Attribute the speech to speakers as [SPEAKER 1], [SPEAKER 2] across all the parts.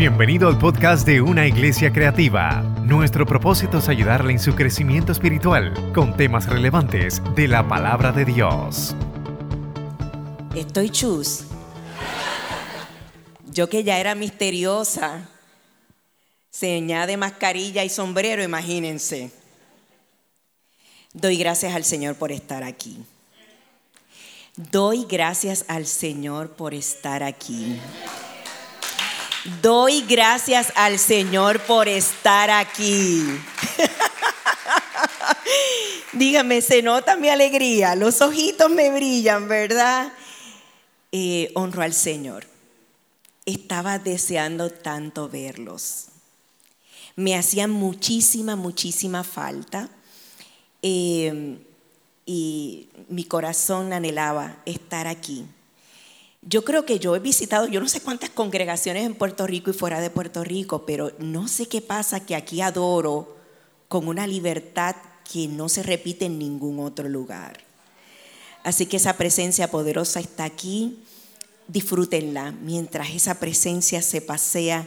[SPEAKER 1] Bienvenido al podcast de Una Iglesia Creativa. Nuestro propósito es ayudarle en su crecimiento espiritual con temas relevantes de la palabra de Dios.
[SPEAKER 2] Estoy chus. Yo que ya era misteriosa, señá de mascarilla y sombrero, imagínense. Doy gracias al Señor por estar aquí. Doy gracias al Señor por estar aquí. Doy gracias al Señor por estar aquí. Dígame, se nota mi alegría, los ojitos me brillan, ¿verdad? Eh, honro al Señor. Estaba deseando tanto verlos. Me hacía muchísima, muchísima falta. Eh, y mi corazón anhelaba estar aquí. Yo creo que yo he visitado, yo no sé cuántas congregaciones en Puerto Rico y fuera de Puerto Rico, pero no sé qué pasa que aquí adoro con una libertad que no se repite en ningún otro lugar. Así que esa presencia poderosa está aquí, disfrútenla. Mientras esa presencia se pasea,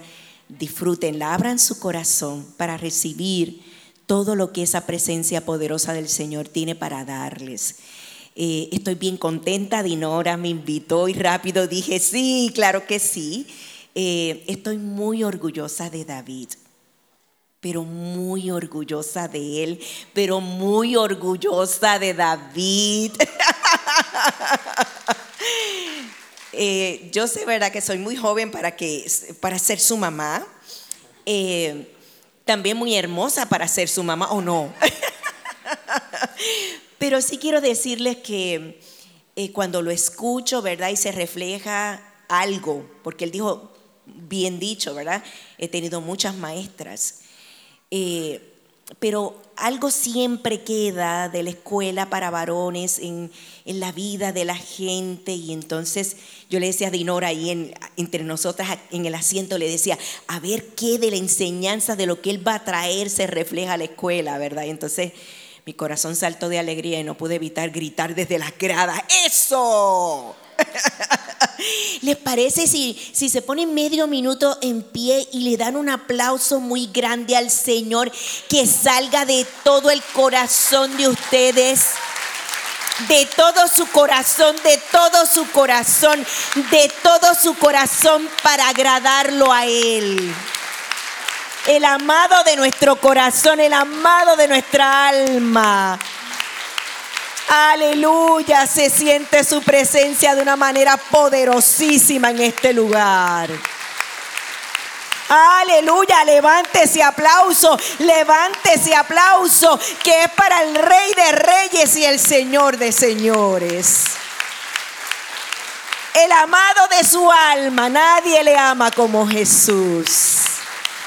[SPEAKER 2] disfrútenla, abran su corazón para recibir todo lo que esa presencia poderosa del Señor tiene para darles. Eh, estoy bien contenta, Dinora me invitó y rápido dije, sí, claro que sí. Eh, estoy muy orgullosa de David, pero muy orgullosa de él, pero muy orgullosa de David. Eh, yo sé, ¿verdad?, que soy muy joven para, que, para ser su mamá. también muy hermosa para ser su mamá, ¿o no? Pero sí quiero decirles que eh, cuando lo escucho, ¿verdad? Y se refleja algo, porque él dijo, bien dicho, ¿verdad? He tenido muchas maestras. Eh, pero algo siempre queda de la escuela para varones en, la vida de la gente. Y entonces yo le decía a Dinora ahí entre nosotras en el asiento, le decía, a ver qué de la enseñanza de lo que él va a traer se refleja a la escuela, ¿verdad? Y entonces mi corazón saltó de alegría y no pude evitar gritar desde las gradas, ¡eso! ¿Les parece si, si se ponen medio minuto en pie y le dan un aplauso muy grande al Señor que salga de todo el corazón de ustedes? De todo su corazón, de todo su corazón, de todo su corazón para agradarlo a Él el amado de nuestro corazón, el amado de nuestra alma. Aleluya, se siente su presencia de una manera poderosísima en este lugar. Aleluya, levántese aplauso, levántese aplauso, que es para el Rey de Reyes y el Señor de Señores. El amado de su alma, nadie le ama como Jesús.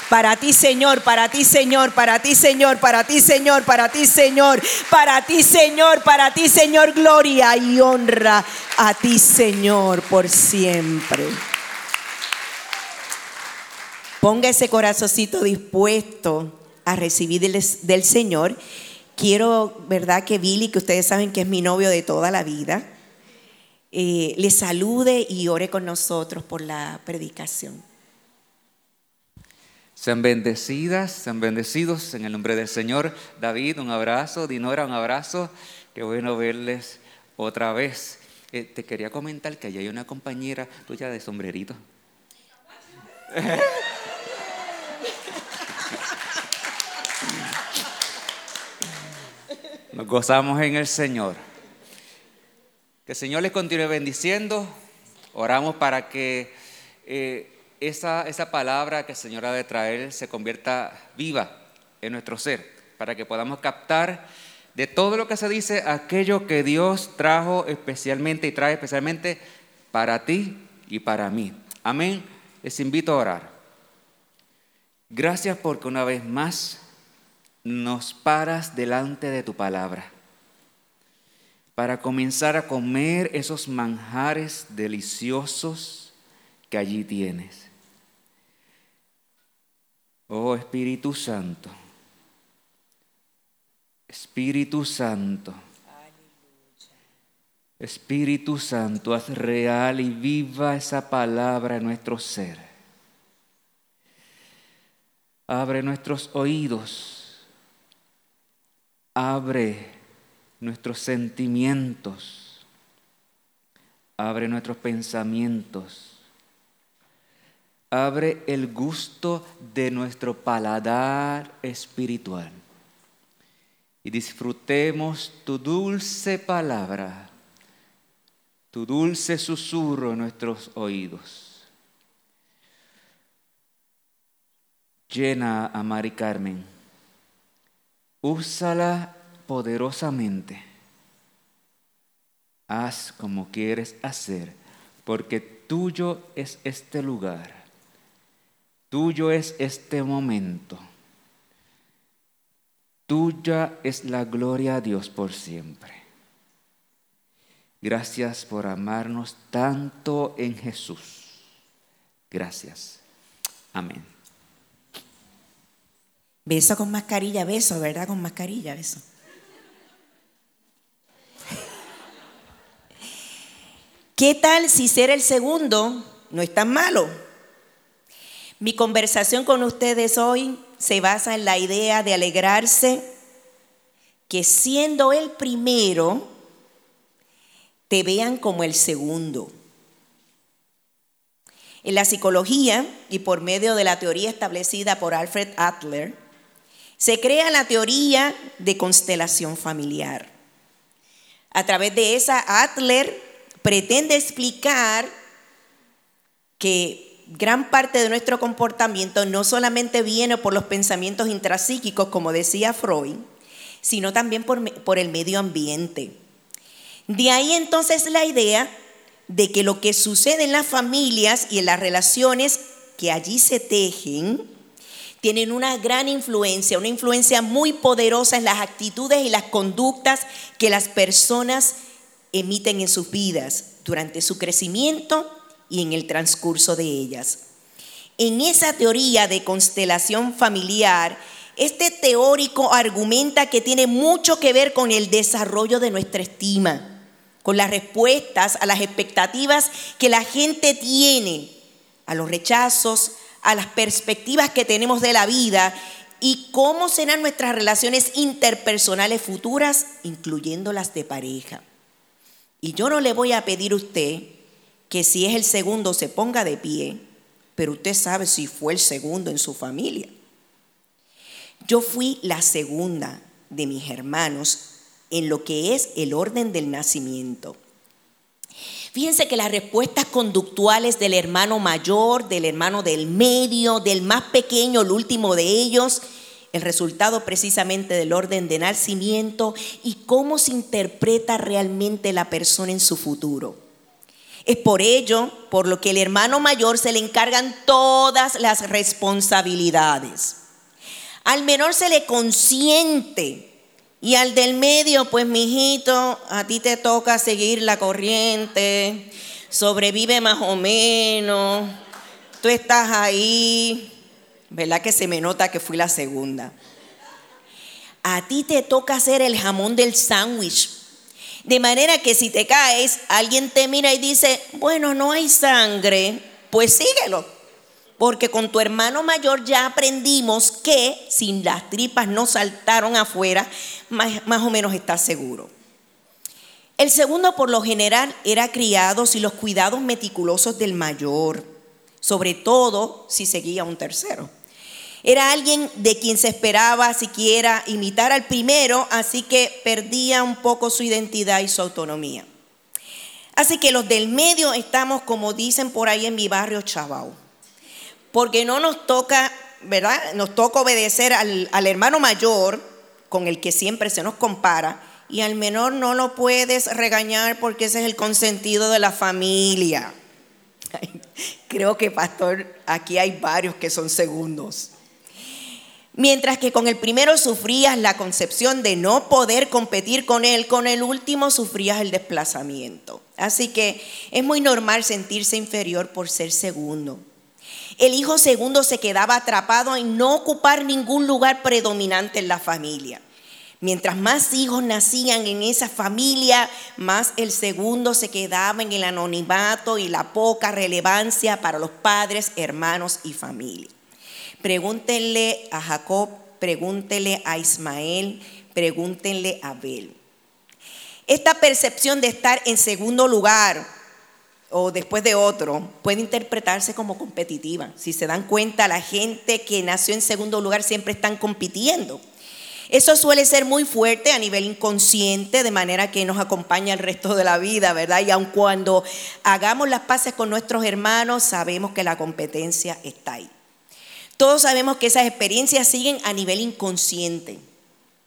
[SPEAKER 2] Para ti, Señor, para ti, Señor, para ti, Señor, para ti, Señor, para ti, Señor, para ti, Señor, para ti, Señor, gloria y honra a ti, Señor, por siempre. Ponga ese corazoncito dispuesto a recibir del, Señor. Quiero, ¿verdad? Que Billy, que ustedes saben que es mi novio de toda la vida, eh, le salude y ore con nosotros por la predicación.
[SPEAKER 3] Sean bendecidas, sean bendecidos en el nombre del Señor. David, un abrazo. Dinora, un abrazo. Qué bueno verles otra vez. Eh, te quería comentar que allá hay una compañera tuya de sombrerito. Nos gozamos en el Señor. Que el Señor les continúe bendiciendo. Oramos para que eh, esa, esa palabra que el Señor ha de traer se convierta viva en nuestro ser, para que podamos captar de todo lo que se dice aquello que Dios trajo especialmente y trae especialmente para ti y para mí. Amén. Les invito a orar. Gracias porque una vez más nos paras delante de tu palabra para comenzar a comer esos manjares deliciosos que allí tienes. Oh Espíritu Santo, Espíritu Santo, Espíritu Santo, haz real y viva esa palabra en nuestro ser. Abre nuestros oídos. Abre nuestros sentimientos. Abre nuestros pensamientos. Abre el gusto de nuestro paladar espiritual. Y disfrutemos tu dulce palabra, tu dulce susurro en nuestros oídos. Llena a Mari Carmen. Úsala poderosamente. Haz como quieres hacer, porque tuyo es este lugar. Tuyo es este momento. Tuya es la gloria a Dios por siempre. Gracias por amarnos tanto en Jesús. Gracias. Amén.
[SPEAKER 2] Beso con mascarilla, beso, ¿verdad? Con mascarilla, beso. ¿Qué tal si ser el segundo no es tan malo? Mi conversación con ustedes hoy se basa en la idea de alegrarse que siendo el primero, te vean como el segundo. En la psicología y por medio de la teoría establecida por Alfred Adler, se crea la teoría de constelación familiar. A través de esa, Adler pretende explicar que gran parte de nuestro comportamiento no solamente viene por los pensamientos intrapsíquicos, como decía Freud, sino también por, por el medio ambiente. De ahí entonces la idea de que lo que sucede en las familias y en las relaciones que allí se tejen tienen una gran influencia, una influencia muy poderosa en las actitudes y las conductas que las personas emiten en sus vidas durante su crecimiento y en el transcurso de ellas. En esa teoría de constelación familiar, este teórico argumenta que tiene mucho que ver con el desarrollo de nuestra estima, con las respuestas a las expectativas que la gente tiene, a los rechazos, a las perspectivas que tenemos de la vida y cómo serán nuestras relaciones interpersonales futuras, incluyendo las de pareja. Y yo no le voy a pedir a usted que si es el segundo se ponga de pie, pero usted sabe si fue el segundo en su familia. Yo fui la segunda de mis hermanos en lo que es el orden del nacimiento. Fíjense que las respuestas conductuales del hermano mayor, del hermano del medio, del más pequeño, el último de ellos, el resultado precisamente del orden de nacimiento y cómo se interpreta realmente la persona en su futuro. Es por ello, por lo que el hermano mayor se le encargan todas las responsabilidades. Al menor se le consiente y al del medio, pues mijito, a ti te toca seguir la corriente, sobrevive más o menos, tú estás ahí, ¿verdad que se me nota que fui la segunda? A ti te toca hacer el jamón del sándwich. De manera que si te caes, alguien te mira y dice, bueno, no hay sangre, pues síguelo. Porque con tu hermano mayor ya aprendimos que si las tripas no saltaron afuera, más, o menos estás seguro. El segundo, por lo general, era criado sin los cuidados meticulosos del mayor, sobre todo si seguía un tercero. Era alguien de quien se esperaba siquiera imitar al primero, así que perdía un poco su identidad y su autonomía. Así que los del medio estamos, como dicen por ahí en mi barrio, chavao porque no nos toca, ¿verdad? Nos toca obedecer al, al hermano mayor con el que siempre se nos compara y al menor no lo puedes regañar porque ese es el consentido de la familia. Creo que, pastor, aquí hay varios que son segundos. Mientras que con el primero sufrías la concepción de no poder competir con él, con el último sufrías el desplazamiento. Así que es muy normal sentirse inferior por ser segundo. El hijo segundo se quedaba atrapado en no ocupar ningún lugar predominante en la familia. Mientras más hijos nacían en esa familia, más el segundo se quedaba en el anonimato y la poca relevancia para los padres, hermanos y familia. Pregúntenle a Jacob, pregúntenle a Ismael, pregúntenle a Abel. Esta percepción de estar en segundo lugar o después de otro puede interpretarse como competitiva. Si se dan cuenta, la gente que nació en segundo lugar siempre están compitiendo. Eso suele ser muy fuerte a nivel inconsciente, de manera que nos acompaña el resto de la vida, ¿verdad? Y aun cuando hagamos las paces con nuestros hermanos, sabemos que la competencia está ahí. Todos sabemos que esas experiencias siguen a nivel inconsciente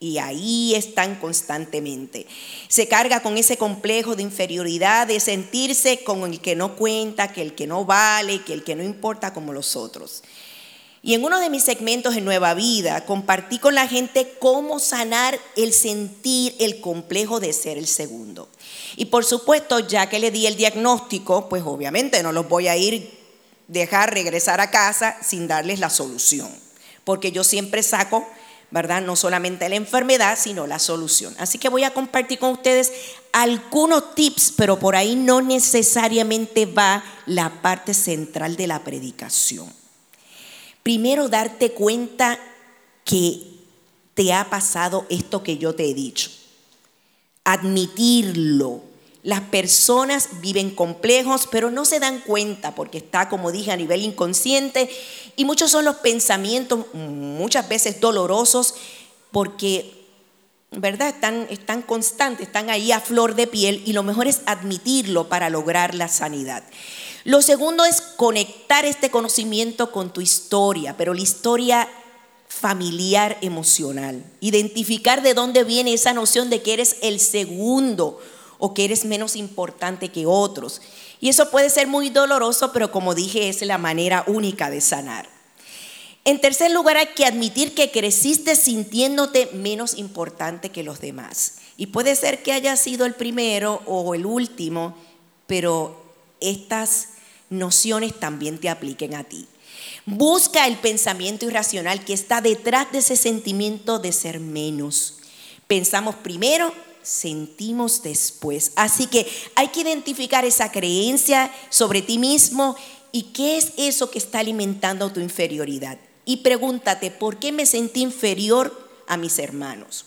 [SPEAKER 2] y ahí están constantemente. Se carga con ese complejo de inferioridad, de sentirse con el que no cuenta, que el que no vale, que el que no importa como los otros. Y en uno de mis segmentos en Nueva Vida compartí con la gente cómo sanar el sentir el complejo de ser el segundo. Y por supuesto, ya que le di el diagnóstico, pues obviamente no los voy a ir dejar regresar a casa sin darles la solución, porque yo siempre saco, ¿verdad? No solamente la enfermedad, sino la solución. Así que voy a compartir con ustedes algunos tips, pero por ahí no necesariamente va la parte central de la predicación. Primero, darte cuenta que te ha pasado esto que yo te he dicho. Admitirlo. Las personas viven complejos, pero no se dan cuenta porque está, como dije, a nivel inconsciente. Y muchos son los pensamientos, muchas veces dolorosos, porque, ¿verdad? Están, están constantes, están ahí a flor de piel y lo mejor es admitirlo para lograr la sanidad. Lo segundo es conectar este conocimiento con tu historia, pero la historia familiar emocional. Identificar de dónde viene esa noción de que eres el segundo o que eres menos importante que otros. Y eso puede ser muy doloroso, pero como dije, es la manera única de sanar. En tercer lugar, hay que admitir que creciste sintiéndote menos importante que los demás. Y puede ser que haya sido el primero o el último, pero estas nociones también te apliquen a ti. Busca el pensamiento irracional que está detrás de ese sentimiento de ser menos. Pensamos primero, sentimos después. Así que hay que identificar esa creencia sobre ti mismo y qué es eso que está alimentando tu inferioridad. Y pregúntate, ¿por qué me sentí inferior a mis hermanos?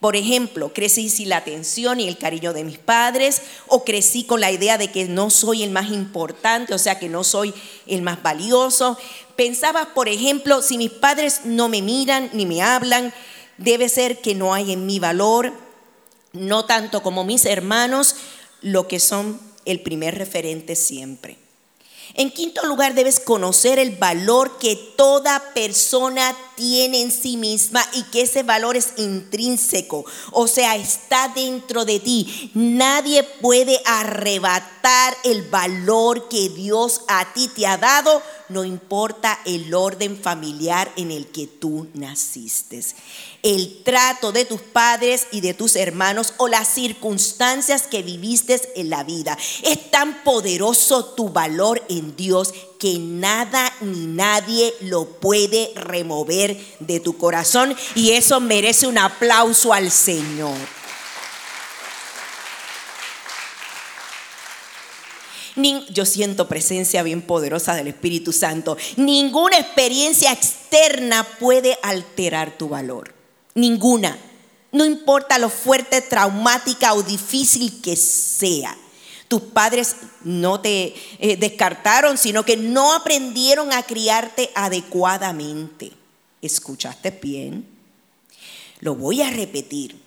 [SPEAKER 2] Por ejemplo, crecí sin la atención y el cariño de mis padres o crecí con la idea de que no soy el más importante, o sea, que no soy el más valioso. Pensaba, por ejemplo, si mis padres no me miran ni me hablan, debe ser que no hay en mi valor, no tanto como mis hermanos, lo que son el primer referente siempre. En quinto lugar, debes conocer el valor que toda persona tiene en sí misma y que ese valor es intrínseco, o sea, está dentro de ti. Nadie puede arrebatar el valor que Dios a ti te ha dado, no importa el orden familiar en el que tú naciste el trato de tus padres y de tus hermanos o las circunstancias que viviste en la vida. Es tan poderoso tu valor en Dios que nada ni nadie lo puede remover de tu corazón y eso merece un aplauso al Señor. Yo siento presencia bien poderosa del Espíritu Santo. Ninguna experiencia externa puede alterar tu valor. Ninguna. No importa lo fuerte, traumática o difícil que sea. Tus padres no te eh, descartaron, sino que no aprendieron a criarte adecuadamente. ¿Escuchaste bien? Lo voy a repetir.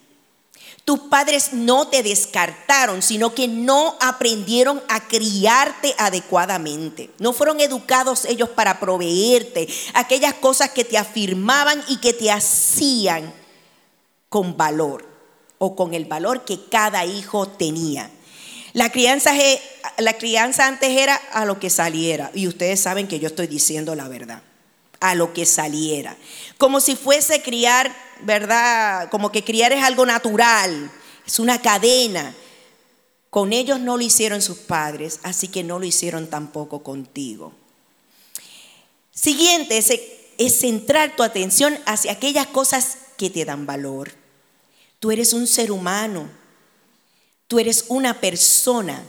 [SPEAKER 2] Tus padres no te descartaron, sino que no aprendieron a criarte adecuadamente. No fueron educados ellos para proveerte aquellas cosas que te afirmaban y que te hacían con valor o con el valor que cada hijo tenía. La crianza, antes era a lo que saliera. Y ustedes saben que yo estoy diciendo la verdad. A lo que saliera. Como si fuese criar ¿verdad? Como que criar es algo natural, es una cadena. Con ellos no lo hicieron sus padres, así que no lo hicieron tampoco contigo. Siguiente es, es centrar tu atención hacia aquellas cosas que te dan valor. Tú eres un ser humano, tú eres una persona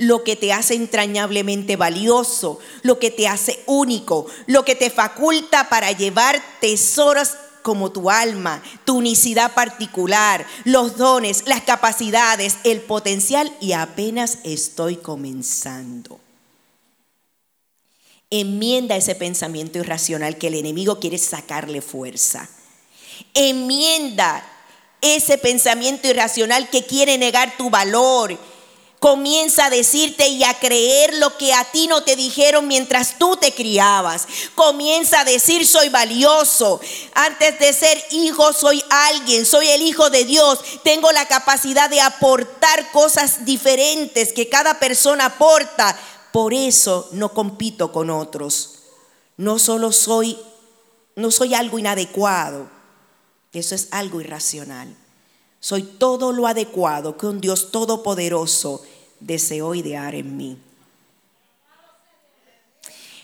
[SPEAKER 2] lo que te hace entrañablemente valioso, lo que te hace único, lo que te faculta para llevar tesoros como tu alma, tu unicidad particular, los dones, las capacidades, el potencial y apenas estoy comenzando. Enmienda ese pensamiento irracional que el enemigo quiere sacarle fuerza. Enmienda ese pensamiento irracional que quiere negar tu valor Comienza a decirte y a creer lo que a ti no te dijeron mientras tú te criabas. Comienza a decir soy valioso. Antes de ser hijo soy alguien, soy el hijo de Dios. Tengo la capacidad de aportar cosas diferentes que cada persona aporta. Por eso no compito con otros. No solo soy no soy algo inadecuado. Eso es algo irracional. Soy todo lo adecuado que un Dios todopoderoso deseó idear en mí.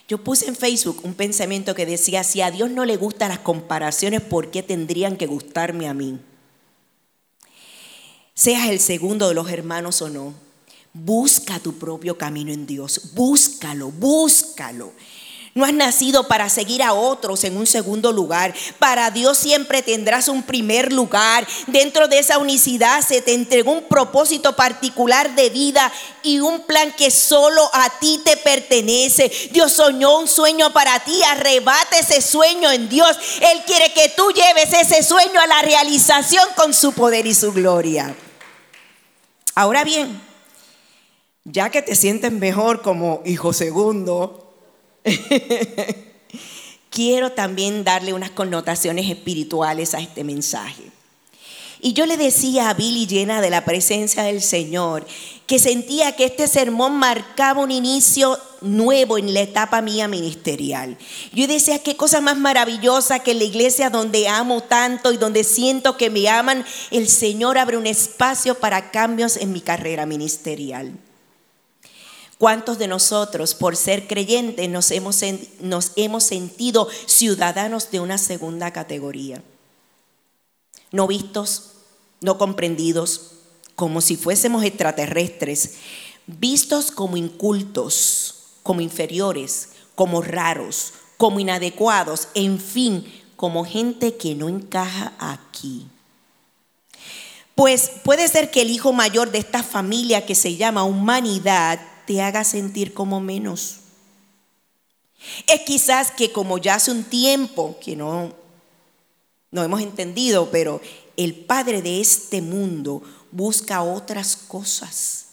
[SPEAKER 2] Yo puse en Facebook un pensamiento que decía, si a Dios no le gustan las comparaciones, ¿por qué tendrían que gustarme a mí? Seas el segundo de los hermanos o no, busca tu propio camino en Dios, búscalo, búscalo. No has nacido para seguir a otros en un segundo lugar. Para Dios siempre tendrás un primer lugar. Dentro de esa unicidad se te entregó un propósito particular de vida y un plan que solo a ti te pertenece. Dios soñó un sueño para ti. Arrebate ese sueño en Dios. Él quiere que tú lleves ese sueño a la realización con su poder y su gloria. Ahora bien, ya que te sientes mejor como hijo segundo, quiero también darle unas connotaciones espirituales a este mensaje. Y yo le decía a Billy llena de la presencia del Señor que sentía que este sermón marcaba un inicio nuevo en la etapa mía ministerial. Yo decía, qué cosa más maravillosa que en la iglesia donde amo tanto y donde siento que me aman, el Señor abre un espacio para cambios en mi carrera ministerial. ¿Cuántos de nosotros, por ser creyentes, nos hemos, nos hemos sentido ciudadanos de una segunda categoría? No vistos, no comprendidos, como si fuésemos extraterrestres, vistos como incultos, como inferiores, como raros, como inadecuados, en fin, como gente que no encaja aquí. Pues puede ser que el hijo mayor de esta familia que se llama humanidad te haga sentir como menos. Es quizás que como ya hace un tiempo que no, no hemos entendido, pero el Padre de este mundo busca otras cosas,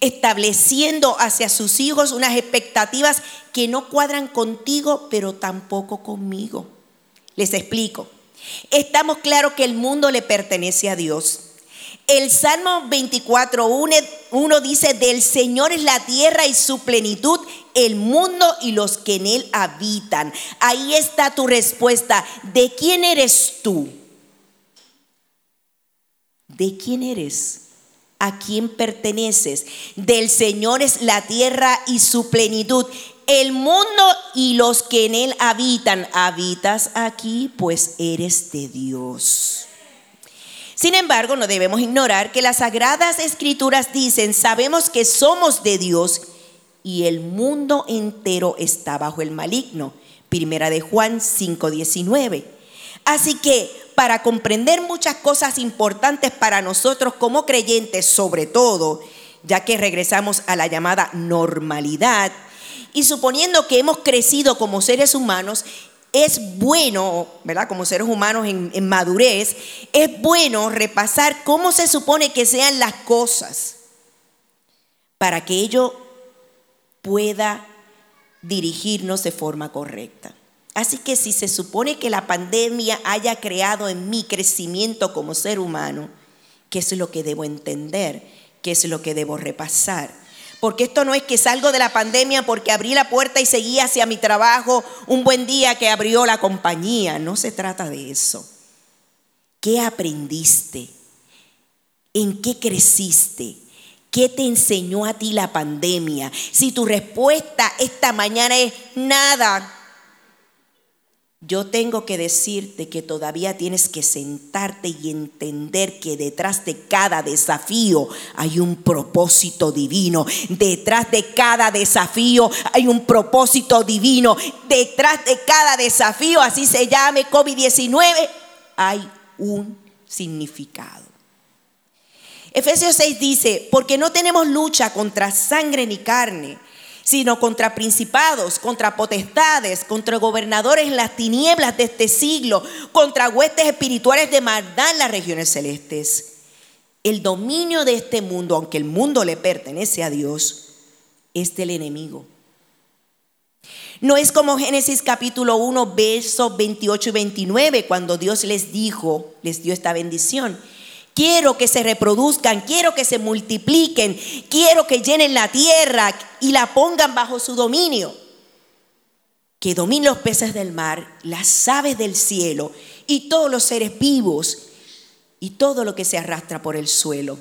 [SPEAKER 2] estableciendo hacia sus hijos unas expectativas que no cuadran contigo, pero tampoco conmigo. Les explico. Estamos claros que el mundo le pertenece a Dios el Salmo 24, 1 dice, del Señor es la tierra y su plenitud, el mundo y los que en él habitan. Ahí está tu respuesta. ¿De quién eres tú? ¿De quién eres? ¿A quién perteneces? Del Señor es la tierra y su plenitud, el mundo y los que en él habitan. ¿Habitas aquí? Pues eres de Dios. Sin embargo, no debemos ignorar que las sagradas escrituras dicen, sabemos que somos de Dios y el mundo entero está bajo el maligno. Primera de Juan 5:19. Así que para comprender muchas cosas importantes para nosotros como creyentes, sobre todo, ya que regresamos a la llamada normalidad, y suponiendo que hemos crecido como seres humanos, es bueno, ¿verdad? Como seres humanos en, madurez, es bueno repasar cómo se supone que sean las cosas para que ello pueda dirigirnos de forma correcta. Así que si se supone que la pandemia haya creado en mí crecimiento como ser humano, ¿qué es lo que debo entender? ¿Qué es lo que debo repasar? Porque esto no es que salgo de la pandemia porque abrí la puerta y seguí hacia mi trabajo un buen día que abrió la compañía. No se trata de eso. ¿Qué aprendiste? ¿En qué creciste? ¿Qué te enseñó a ti la pandemia? Si tu respuesta esta mañana es nada, yo tengo que decirte que todavía tienes que sentarte y entender que detrás de cada desafío hay un propósito divino. Detrás de cada desafío hay un propósito divino. Detrás de cada desafío, así se llame COVID-19, hay un significado. Efesios 6 dice, porque no tenemos lucha contra sangre ni carne sino contra principados, contra potestades, contra gobernadores en las tinieblas de este siglo, contra huestes espirituales de maldad en las regiones celestes. El dominio de este mundo, aunque el mundo le pertenece a Dios, es del enemigo. No es como Génesis capítulo 1, versos 28 y 29, cuando Dios les dijo, les dio esta bendición. Quiero que se reproduzcan, quiero que se multipliquen, quiero que llenen la tierra y la pongan bajo su dominio. Que dominen los peces del mar, las aves del cielo y todos los seres vivos y todo lo que se arrastra por el suelo.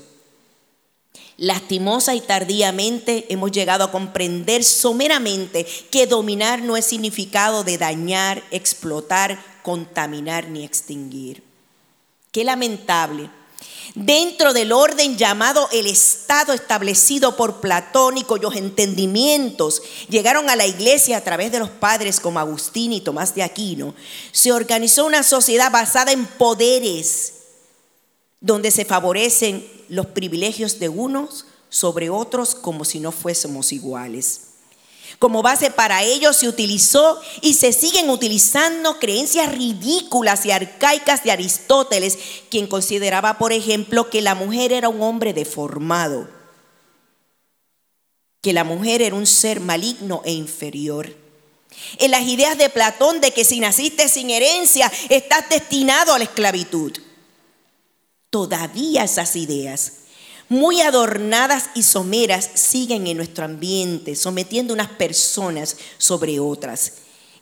[SPEAKER 2] Lastimosa y tardíamente hemos llegado a comprender someramente que dominar no es significado de dañar, explotar, contaminar ni extinguir. Qué lamentable dentro del orden llamado el Estado establecido por Platón y cuyos entendimientos llegaron a la iglesia a través de los padres como Agustín y Tomás de Aquino, se organizó una sociedad basada en poderes donde se favorecen los privilegios de unos sobre otros como si no fuésemos iguales. Como base para ello se utilizó y se siguen utilizando creencias ridículas y arcaicas de Aristóteles, quien consideraba, por ejemplo, que la mujer era un hombre deformado, que la mujer era un ser maligno e inferior. En las ideas de Platón de que si naciste sin herencia, estás destinado a la esclavitud. Todavía esas ideas muy adornadas y someras siguen en nuestro ambiente, sometiendo unas personas sobre otras.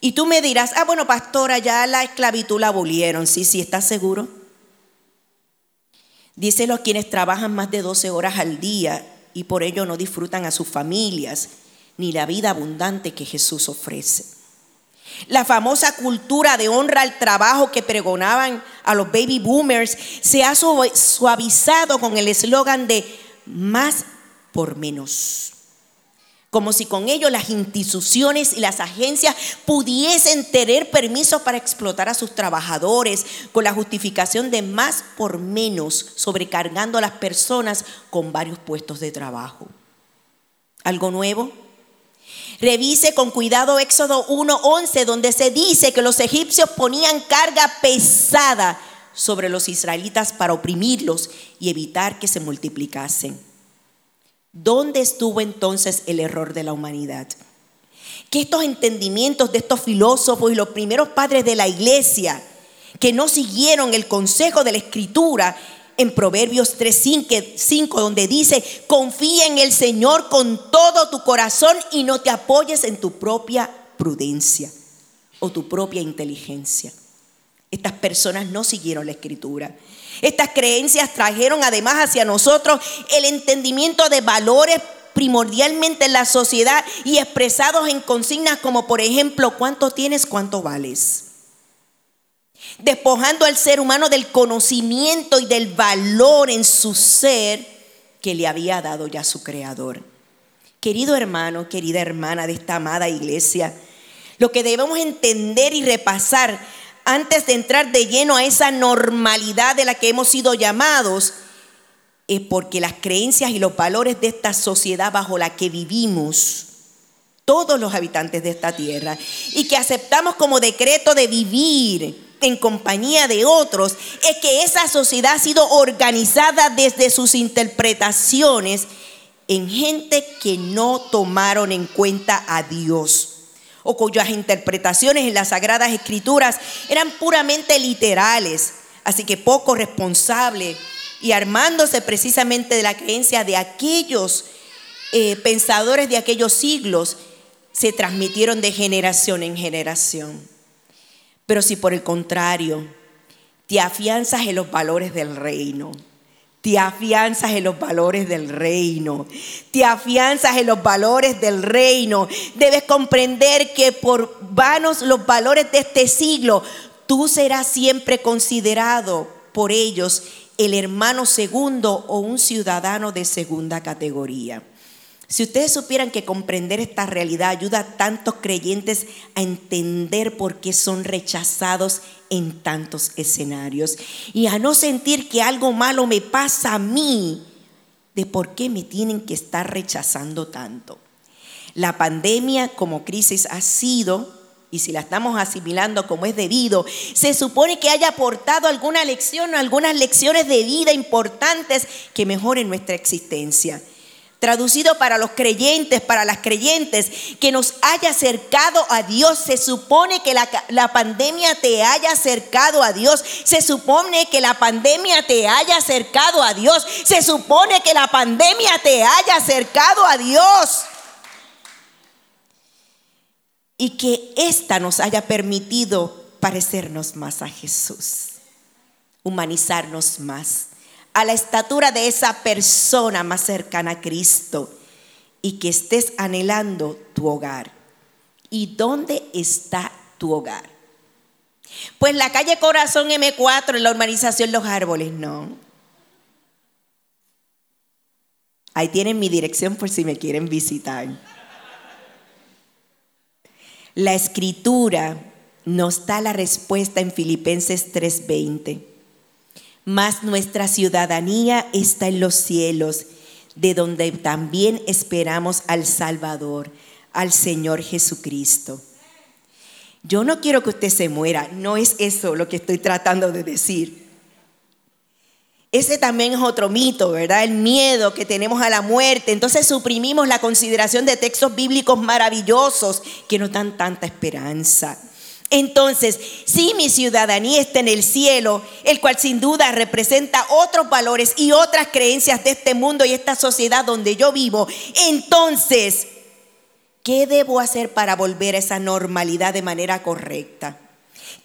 [SPEAKER 2] Y tú me dirás, ah, bueno, pastora, ya la esclavitud la abolieron. Sí, sí, ¿estás seguro? Díselo a quienes trabajan más de 12 horas al día y por ello no disfrutan a sus familias ni la vida abundante que Jesús ofrece. La famosa cultura de honra al trabajo que pregonaban a los baby boomers se ha suavizado con el eslogan de más por menos. Como si con ello las instituciones y las agencias pudiesen tener permiso para explotar a sus trabajadores con la justificación de más por menos, sobrecargando a las personas con varios puestos de trabajo. ¿Algo nuevo? Revise con cuidado Éxodo 1:11, donde se dice que los egipcios ponían carga pesada sobre los israelitas para oprimirlos y evitar que se multiplicasen. ¿Dónde estuvo entonces el error de la humanidad? Que estos entendimientos de estos filósofos y los primeros padres de la iglesia, que no siguieron el consejo de la escritura en Proverbios 3.5, donde dice, confía en el Señor con todo tu corazón y no te apoyes en tu propia prudencia o tu propia inteligencia. Estas personas no siguieron la escritura. Estas creencias trajeron además hacia nosotros el entendimiento de valores primordialmente en la sociedad y expresados en consignas como por ejemplo, ¿cuánto tienes? ¿Cuánto vales? Despojando al ser humano del conocimiento y del valor en su ser que le había dado ya su creador. Querido hermano, querida hermana de esta amada iglesia, lo que debemos entender y repasar antes de entrar de lleno a esa normalidad de la que hemos sido llamados es porque las creencias y los valores de esta sociedad bajo la que vivimos, todos los habitantes de esta tierra, y que aceptamos como decreto de vivir en compañía de otros, es que esa sociedad ha sido organizada desde sus interpretaciones en gente que no tomaron en cuenta a Dios o cuyas interpretaciones en las sagradas escrituras eran puramente literales, así que poco responsables y armándose precisamente de la creencia de aquellos eh, pensadores de aquellos siglos, se transmitieron de generación en generación. Pero si por el contrario te afianzas en los valores del reino, te afianzas en los valores del reino, te afianzas en los valores del reino. Debes comprender que por vanos los valores de este siglo, tú serás siempre considerado por ellos el hermano segundo o un ciudadano de segunda categoría. Si ustedes supieran que comprender esta realidad ayuda a tantos creyentes a entender por qué son rechazados en tantos escenarios y a no sentir que algo malo me pasa a mí de por qué me tienen que estar rechazando tanto. La pandemia como crisis ha sido, y si la estamos asimilando como es debido, se supone que haya aportado alguna lección o algunas lecciones de vida importantes que mejoren nuestra existencia traducido para los creyentes, para las creyentes, que nos haya acercado a Dios. Se supone que la, pandemia te haya acercado a Dios. Se supone que la pandemia te haya acercado a Dios. Se supone que la pandemia te haya acercado a Dios. Y que ésta nos haya permitido parecernos más a Jesús, humanizarnos más a la estatura de esa persona más cercana a Cristo y que estés anhelando tu hogar. ¿Y dónde está tu hogar? Pues la calle Corazón M4 en la urbanización Los Árboles, no. Ahí tienen mi dirección por si me quieren visitar. La escritura nos da la respuesta en Filipenses 3:20 mas nuestra ciudadanía está en los cielos, de donde también esperamos al Salvador, al Señor Jesucristo. Yo no quiero que usted se muera, no es eso lo que estoy tratando de decir. Ese también es otro mito, ¿verdad? El miedo que tenemos a la muerte. Entonces suprimimos la consideración de textos bíblicos maravillosos que nos dan tanta esperanza. Entonces, si mi ciudadanía está en el cielo, el cual sin duda representa otros valores y otras creencias de este mundo y esta sociedad donde yo vivo, entonces, ¿qué debo hacer para volver a esa normalidad de manera correcta?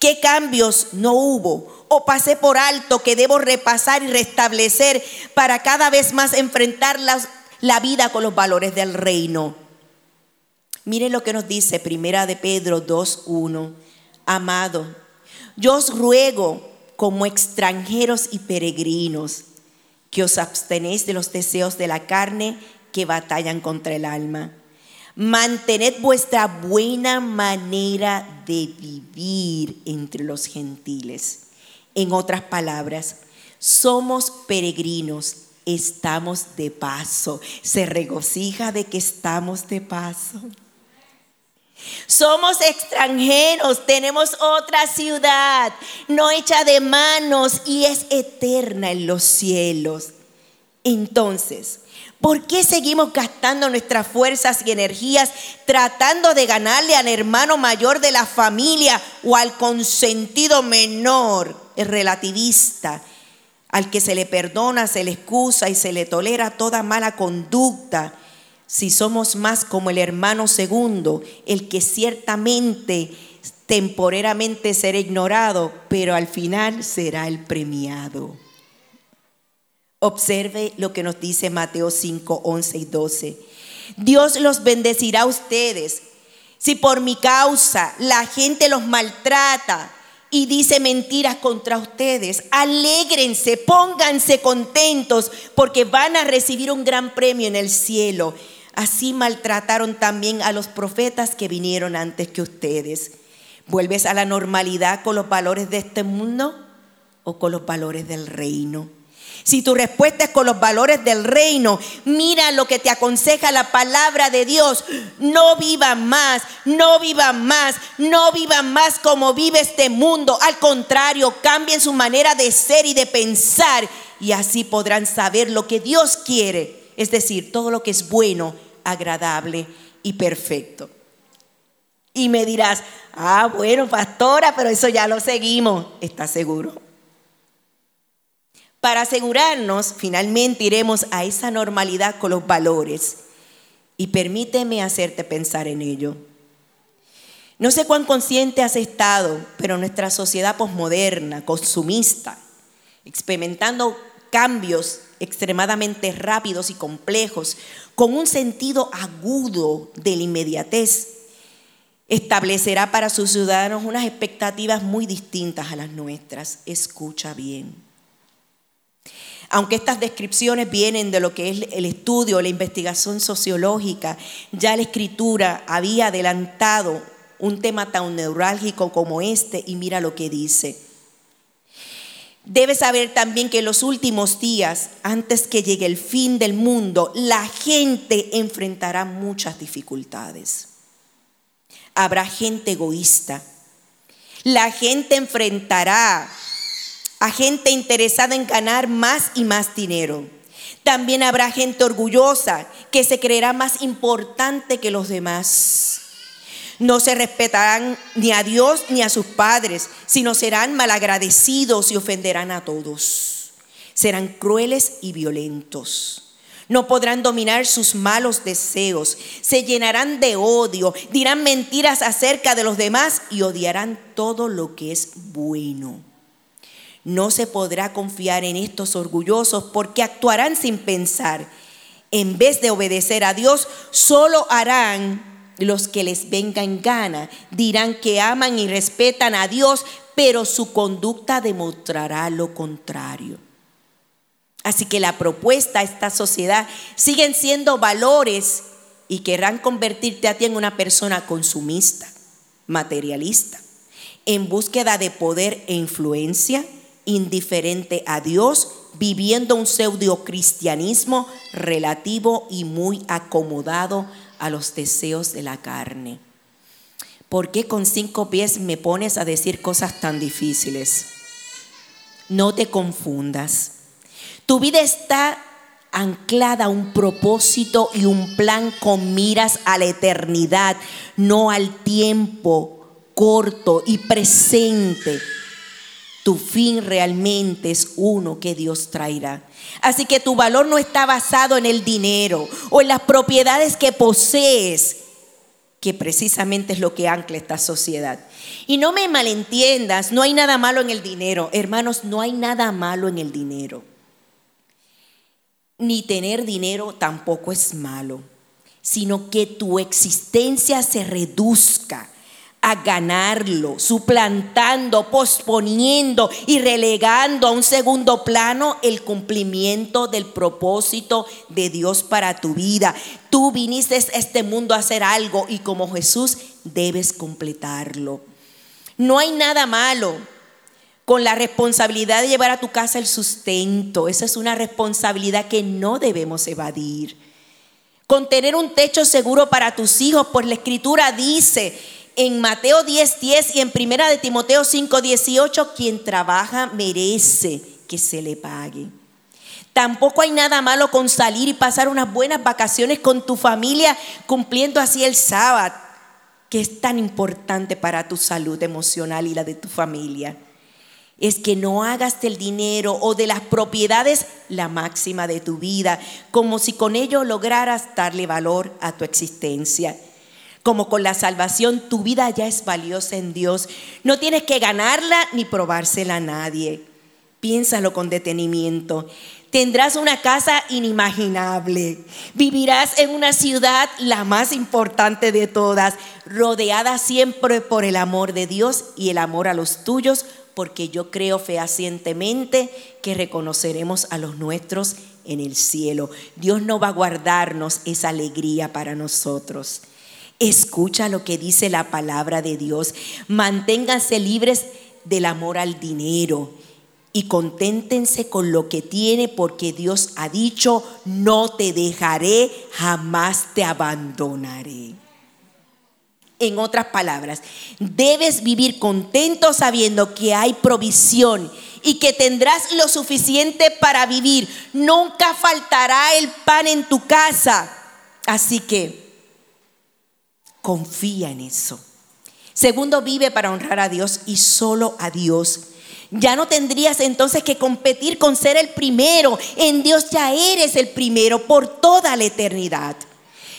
[SPEAKER 2] ¿Qué cambios no hubo o pasé por alto que debo repasar y restablecer para cada vez más enfrentar la, vida con los valores del reino? Mire lo que nos dice Primera de Pedro 2.1 amado, yo os ruego como extranjeros y peregrinos que os abstenéis de los deseos de la carne que batallan contra el alma. Mantened vuestra buena manera de vivir entre los gentiles. En otras palabras, somos peregrinos, estamos de paso. Se regocija de que estamos de paso. Somos extranjeros, tenemos otra ciudad, no hecha de manos y es eterna en los cielos. Entonces, ¿por qué seguimos gastando nuestras fuerzas y energías tratando de ganarle al hermano mayor de la familia o al consentido menor, el relativista, al que se le perdona, se le excusa y se le tolera toda mala conducta? Si somos más como el hermano segundo, el que ciertamente temporeramente será ignorado, pero al final será el premiado. Observe lo que nos dice Mateo 5, 11 y 12. Dios los bendecirá a ustedes. Si por mi causa la gente los maltrata y dice mentiras contra ustedes, alégrense, pónganse contentos, porque van a recibir un gran premio en el cielo. Así maltrataron también a los profetas que vinieron antes que ustedes. ¿Vuelves a la normalidad con los valores de este mundo o con los valores del reino? Si tu respuesta es con los valores del reino, mira lo que te aconseja la palabra de Dios. No vivan más, no vivan más, no vivan más como vive este mundo. Al contrario, cambien su manera de ser y de pensar y así podrán saber lo que Dios quiere es decir, todo lo que es bueno, agradable y perfecto. Y me dirás, ah, bueno, pastora, pero eso ya lo seguimos. ¿Estás seguro? Para asegurarnos, finalmente iremos a esa normalidad con los valores. Y permíteme hacerte pensar en ello. No sé cuán consciente has estado, pero nuestra sociedad posmoderna, consumista, experimentando cambios extremadamente rápidos y complejos, con un sentido agudo de la inmediatez, establecerá para sus ciudadanos unas expectativas muy distintas a las nuestras. Escucha bien. Aunque estas descripciones vienen de lo que es el estudio, la investigación sociológica, ya la escritura había adelantado un tema tan neurálgico como este y mira lo que dice. Debes saber también que en los últimos días, antes que llegue el fin del mundo, la gente enfrentará muchas dificultades. Habrá gente egoísta. La gente enfrentará a gente interesada en ganar más y más dinero. También habrá gente orgullosa que se creerá más importante que los demás. No se respetarán ni a Dios ni a sus padres, sino serán malagradecidos y ofenderán a todos. Serán crueles y violentos. No podrán dominar sus malos deseos. Se llenarán de odio. Dirán mentiras acerca de los demás y odiarán todo lo que es bueno. No se podrá confiar en estos orgullosos porque actuarán sin pensar. En vez de obedecer a Dios, solo harán los que les venga en gana dirán que aman y respetan a Dios, pero su conducta demostrará lo contrario. Así que la propuesta a esta sociedad siguen siendo valores y querrán convertirte a ti en una persona consumista, materialista, en búsqueda de poder e influencia, indiferente a Dios, viviendo un pseudo cristianismo relativo y muy acomodado a los deseos de la carne. ¿Por qué con cinco pies me pones a decir cosas tan difíciles? No te confundas. Tu vida está anclada a un propósito y un plan con miras a la eternidad, no al tiempo corto y presente. Tu fin realmente es uno que Dios traerá. Así que tu valor no está basado en el dinero o en las propiedades que posees, que precisamente es lo que ancla esta sociedad. Y no me malentiendas, no hay nada malo en el dinero. Hermanos, no hay nada malo en el dinero. Ni tener dinero tampoco es malo, sino que tu existencia se reduzca a ganarlo, suplantando, posponiendo y relegando a un segundo plano el cumplimiento del propósito de Dios para tu vida. Tú viniste a este mundo a hacer algo y como Jesús debes completarlo. No hay nada malo con la responsabilidad de llevar a tu casa el sustento. Esa es una responsabilidad que no debemos evadir. Con tener un techo seguro para tus hijos, pues la escritura dice en Mateo 10:10 10 y en Primera de Timoteo 5:18, quien trabaja merece que se le pague. Tampoco hay nada malo con salir y pasar unas buenas vacaciones con tu familia, cumpliendo así el sábado, que es tan importante para tu salud emocional y la de tu familia. Es que no hagas del dinero o de las propiedades la máxima de tu vida, como si con ello lograras darle valor a tu existencia. Como con la salvación, tu vida ya es valiosa en Dios. No tienes que ganarla ni probársela a nadie. Piénsalo con detenimiento. Tendrás una casa inimaginable. Vivirás en una ciudad la más importante de todas, rodeada siempre por el amor de Dios y el amor a los tuyos, porque yo creo fehacientemente que reconoceremos a los nuestros en el cielo. Dios no va a guardarnos esa alegría para nosotros. Escucha lo que dice la palabra de Dios. Manténganse libres del amor al dinero y conténtense con lo que tiene porque Dios ha dicho, no te dejaré, jamás te abandonaré. En otras palabras, debes vivir contento sabiendo que hay provisión y que tendrás lo suficiente para vivir. Nunca faltará el pan en tu casa. Así que Confía en eso. Segundo, vive para honrar a Dios y solo a Dios. Ya no tendrías entonces que competir con ser el primero. En Dios ya eres el primero por toda la eternidad.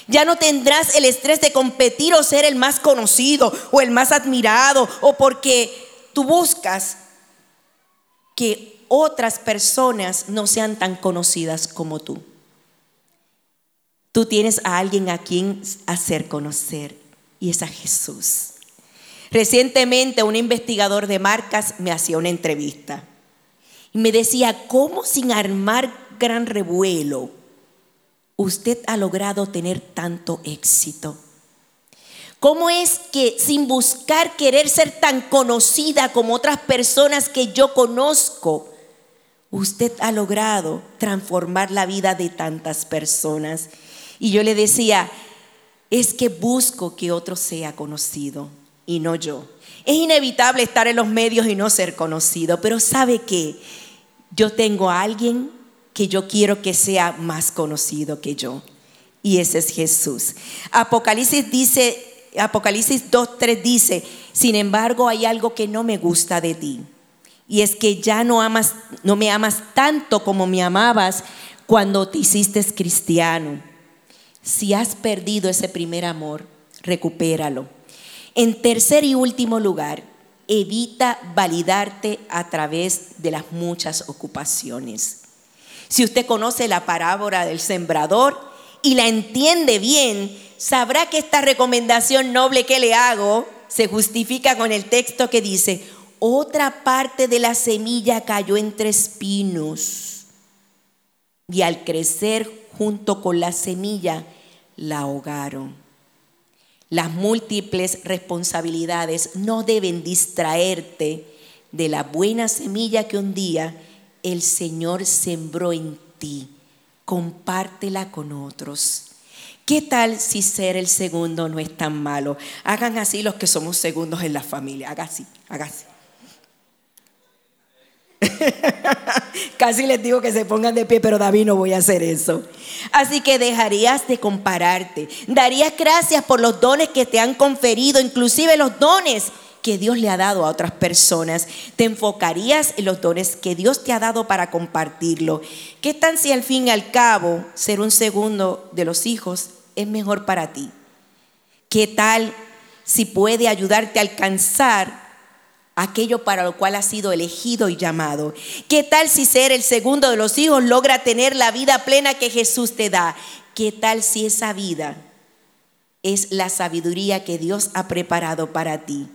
[SPEAKER 2] Ya no tendrás el estrés de competir o ser el más conocido o el más admirado o porque tú buscas que otras personas no sean tan conocidas como tú. Tú tienes a alguien a quien hacer conocer y es a Jesús. Recientemente un investigador de marcas me hacía una entrevista y me decía, ¿cómo sin armar gran revuelo usted ha logrado tener tanto éxito? ¿Cómo es que sin buscar querer ser tan conocida como otras personas que yo conozco, usted ha logrado transformar la vida de tantas personas? Y yo le decía, es que busco que otro sea conocido y no yo. Es inevitable estar en los medios y no ser conocido, pero ¿sabe qué? Yo tengo a alguien que yo quiero que sea más conocido que yo. Y ese es Jesús. Apocalipsis dice, Apocalipsis 2.3 dice, sin embargo hay algo que no me gusta de ti. Y es que ya no amas, no me amas tanto como me amabas cuando te hiciste cristiano. Si has perdido ese primer amor, recupéralo. En tercer y último lugar, evita validarte a través de las muchas ocupaciones. Si usted conoce la parábola del sembrador y la entiende bien, sabrá que esta recomendación noble que le hago se justifica con el texto que dice, otra parte de la semilla cayó entre espinos y al crecer junto con la semilla la ahogaron. Las múltiples responsabilidades no deben distraerte de la buena semilla que un día el Señor sembró en ti. Compártela con otros. ¿Qué tal si ser el segundo no es tan malo? Hagan así los que somos segundos en la familia. Hagan así, así. Casi les digo que se pongan de pie, pero David no voy a hacer eso. Así que dejarías de compararte. Darías gracias por los dones que te han conferido, inclusive los dones que Dios le ha dado a otras personas. Te enfocarías en los dones que Dios te ha dado para compartirlo. ¿Qué tal si al fin y al cabo ser un segundo de los hijos es mejor para ti? ¿Qué tal si puede ayudarte a alcanzar aquello para lo cual has sido elegido y llamado. ¿Qué tal si ser el segundo de los hijos logra tener la vida plena que Jesús te da? ¿Qué tal si esa vida es la sabiduría que Dios ha preparado para ti?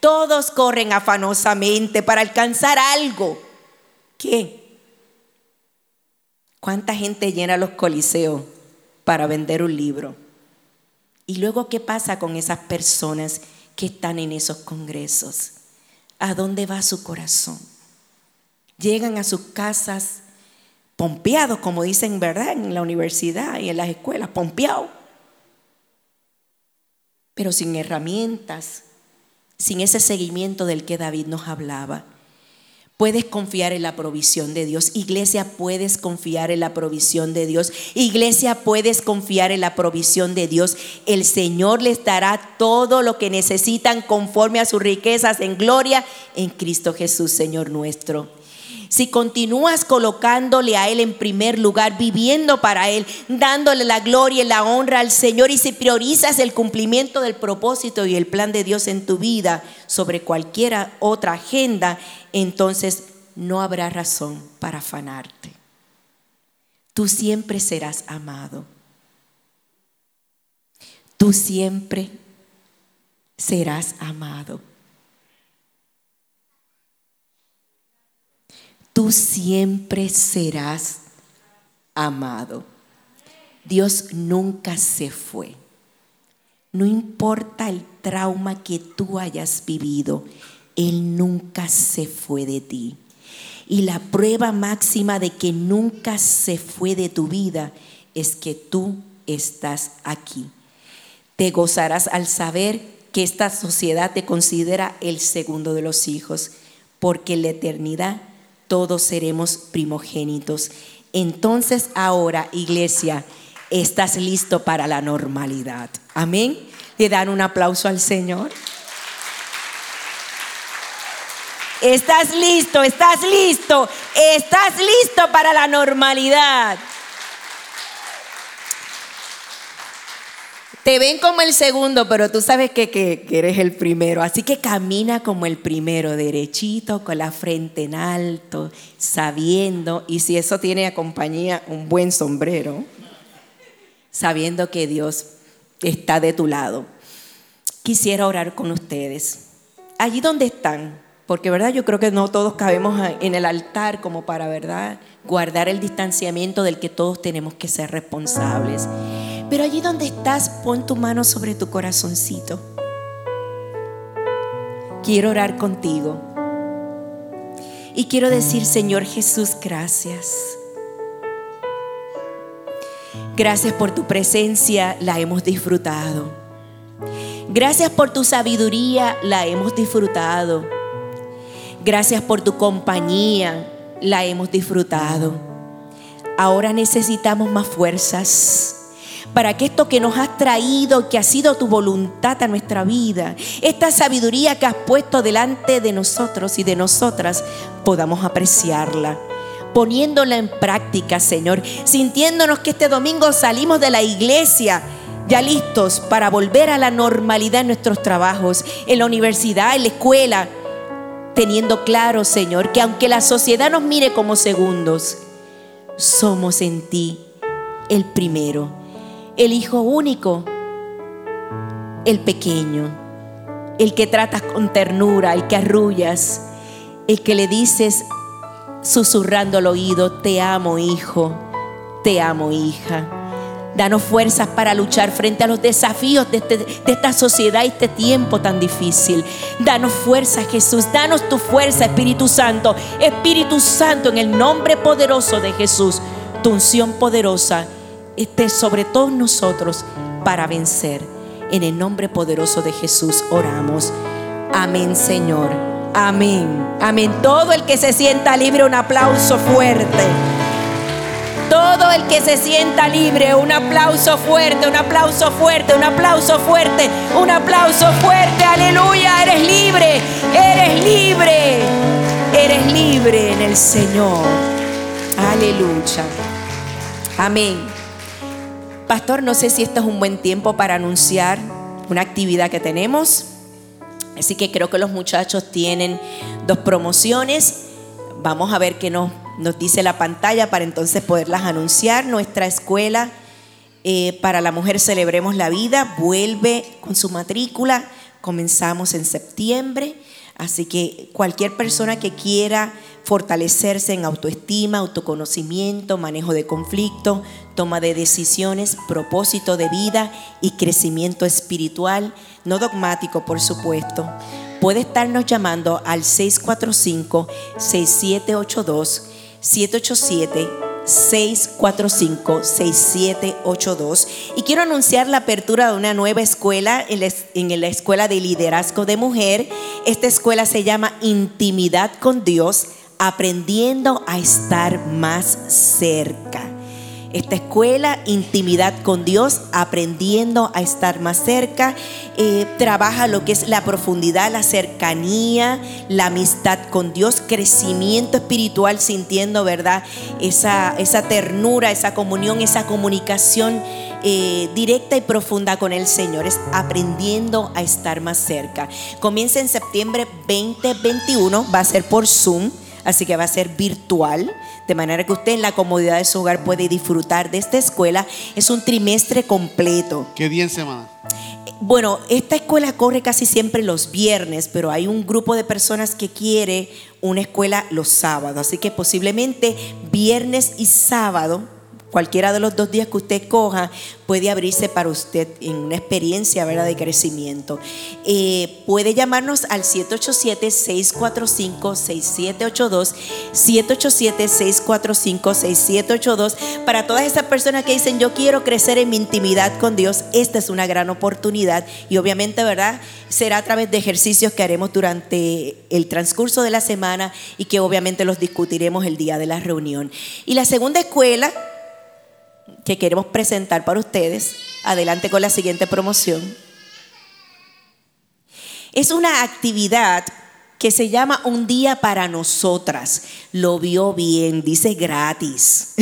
[SPEAKER 2] Todos corren afanosamente para alcanzar algo. ¿Qué? ¿Cuánta gente llena los coliseos para vender un libro? ¿Y luego qué pasa con esas personas que están en esos congresos? ¿A dónde va su corazón? Llegan a sus casas pompeados, como dicen, ¿verdad? En la universidad y en las escuelas, pompeados. Pero sin herramientas, sin ese seguimiento del que David nos hablaba. Puedes confiar en la provisión de Dios. Iglesia, puedes confiar en la provisión de Dios. Iglesia, puedes confiar en la provisión de Dios. El Señor les dará todo lo que necesitan conforme a sus riquezas en gloria en Cristo Jesús, Señor nuestro si continúas colocándole a Él en primer lugar, viviendo para Él, dándole la gloria y la honra al Señor, y si priorizas el cumplimiento del propósito y el plan de Dios en tu vida sobre cualquier otra agenda, entonces no habrá razón para afanarte. Tú siempre serás amado. Tú siempre serás amado. Tú siempre serás amado. Dios nunca se fue. No importa el trauma que tú hayas vivido, Él nunca se fue de ti. Y la prueba máxima de que nunca se fue de tu vida es que tú estás aquí. Te gozarás al saber que esta sociedad te considera el segundo de los hijos, porque la eternidad todos seremos primogénitos. Entonces ahora, iglesia, estás listo para la normalidad. Amén. Le dan un aplauso al Señor. Estás listo, estás listo, estás listo para la normalidad. Te ven como el segundo, pero tú sabes que, que, eres el primero. Así que camina como el primero, derechito, con la frente en alto, sabiendo, y si eso tiene a compañía un buen sombrero, sabiendo que Dios está de tu lado. Quisiera orar con ustedes. Allí donde están, porque verdad yo creo que no todos cabemos en el altar como para, ¿verdad? Guardar el distanciamiento del que todos tenemos que ser responsables. Pero allí donde estás, pon tu mano sobre tu corazoncito. Quiero orar contigo. Y quiero decir, Señor Jesús, gracias. Gracias por tu presencia, la hemos disfrutado. Gracias por tu sabiduría, la hemos disfrutado. Gracias por tu compañía, la hemos disfrutado. Ahora necesitamos más fuerzas para que esto que nos has traído, que ha sido tu voluntad a nuestra vida, esta sabiduría que has puesto delante de nosotros y de nosotras, podamos apreciarla. Poniéndola en práctica, Señor, sintiéndonos que este domingo salimos de la iglesia ya listos para volver a la normalidad en nuestros trabajos, en la universidad, en la escuela, teniendo claro, Señor, que aunque la sociedad nos mire como segundos, somos en ti el primero el hijo único, el pequeño, el que tratas con ternura, el que arrullas, el que le dices susurrando al oído, te amo hijo, te amo hija. Danos fuerzas para luchar frente a los desafíos de, este, de, esta sociedad y este tiempo tan difícil. Danos fuerza, Jesús. Danos tu fuerza, Espíritu Santo. Espíritu Santo, en el nombre poderoso de Jesús. Tu unción poderosa esté sobre todos nosotros para vencer. En el nombre poderoso de Jesús oramos. Amén, Señor. Amén. Amén. Todo el que se sienta libre, un aplauso fuerte. Todo el que se sienta libre, un aplauso fuerte, un aplauso fuerte, un aplauso fuerte, un aplauso fuerte. Aleluya, eres libre, eres libre, eres libre en el Señor. Aleluya. Amén. Pastor, no sé si esto es un buen tiempo para anunciar una actividad que tenemos. Así que creo que los muchachos tienen dos promociones. Vamos a ver qué nos, nos dice la pantalla para entonces poderlas anunciar. Nuestra escuela eh, para la mujer Celebremos la Vida vuelve con su matrícula. Comenzamos en septiembre. Así que cualquier persona que quiera fortalecerse en autoestima, autoconocimiento, manejo de conflicto, toma de decisiones, propósito de vida y crecimiento espiritual, no dogmático por supuesto, puede estarnos llamando al 645-6782, 787. 645-6782. Y quiero anunciar la apertura de una nueva escuela en la, en la, Escuela de Liderazgo de Mujer. Esta escuela se llama Intimidad con Dios aprendiendo a estar más cerca. Esta escuela, intimidad con Dios, aprendiendo a estar más cerca, eh, trabaja lo que es la profundidad, la cercanía, la amistad con Dios, crecimiento espiritual, sintiendo, ¿verdad? Esa, esa ternura, esa comunión, esa comunicación eh, directa y profunda con el Señor, es aprendiendo a estar más cerca. Comienza en septiembre 2021, va a ser por Zoom así que va a ser virtual, de manera que usted en la comodidad de su hogar puede disfrutar de esta escuela. Es un trimestre completo.
[SPEAKER 4] ¿Qué día en semana?
[SPEAKER 2] Bueno, esta escuela corre casi siempre los viernes, pero hay un grupo de personas que quiere una escuela los sábados, así que posiblemente viernes y sábado Cualquiera de los dos días que usted coja puede abrirse para usted en una experiencia ¿verdad? de crecimiento. Eh, puede llamarnos al 787-645-6782, 787-645-6782. Para todas esas personas que dicen, yo quiero crecer en mi intimidad con Dios, esta es una gran oportunidad y obviamente, ¿verdad? Será a través de ejercicios que haremos durante el transcurso de la semana y que obviamente los discutiremos el día de la reunión. Y la segunda escuela que queremos presentar para ustedes. Adelante con la siguiente promoción. Es una actividad que se llama Un día para nosotras. Lo vio bien, dice gratis.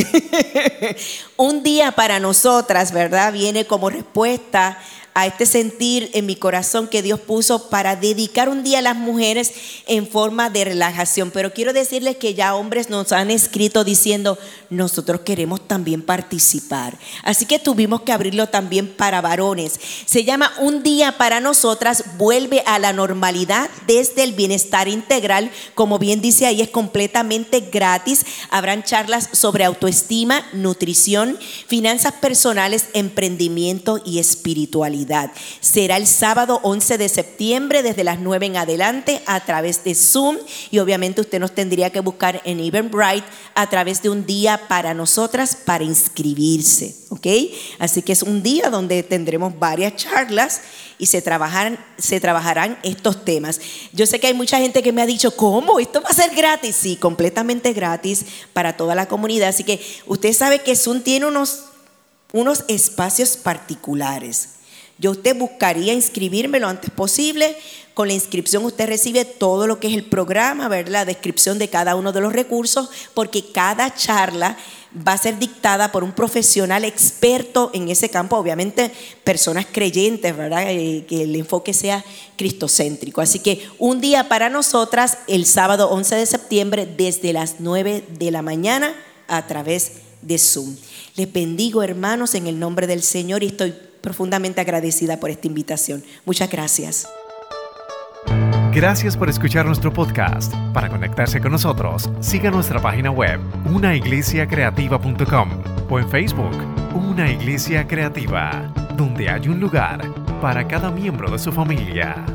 [SPEAKER 2] Un día para nosotras, ¿verdad? Viene como respuesta a este sentir en mi corazón que Dios puso para dedicar un día a las mujeres en forma de relajación. Pero quiero decirles que ya hombres nos han escrito diciendo, nosotros queremos también participar. Así que tuvimos que abrirlo también para varones. Se llama Un día para nosotras, vuelve a la normalidad desde el bienestar integral. Como bien dice ahí, es completamente gratis. Habrán charlas sobre autoestima, nutrición, finanzas personales, emprendimiento y espiritualidad. Será el sábado 11 de septiembre desde las 9 en adelante a través de Zoom y obviamente usted nos tendría que buscar en Eventbrite a través de un día para nosotras para inscribirse, ¿ok? Así que es un día donde tendremos varias charlas y se trabajarán, estos temas. Yo sé que hay mucha gente que me ha dicho, ¿cómo? ¿Esto va a ser gratis? Sí, completamente gratis para toda la comunidad. Así que usted sabe que Zoom tiene unos, unos espacios particulares. Yo usted buscaría inscribirme lo antes posible. Con la inscripción usted recibe todo lo que es el programa, ver la descripción de cada uno de los recursos, porque cada charla va a ser dictada por un profesional experto en ese campo, obviamente personas creyentes, ¿verdad? Eh, que el enfoque sea cristocéntrico. Así que un día para nosotras, el sábado 11 de septiembre, desde las 9 de la mañana, a través de Zoom. Les bendigo, hermanos, en el nombre del Señor y estoy profundamente agradecida por esta invitación. Muchas gracias.
[SPEAKER 1] Gracias por escuchar nuestro podcast. Para conectarse con nosotros, siga nuestra página web, unaiglesiacreativa.com o en Facebook, Una Iglesia Creativa, donde hay un lugar para cada miembro de su familia.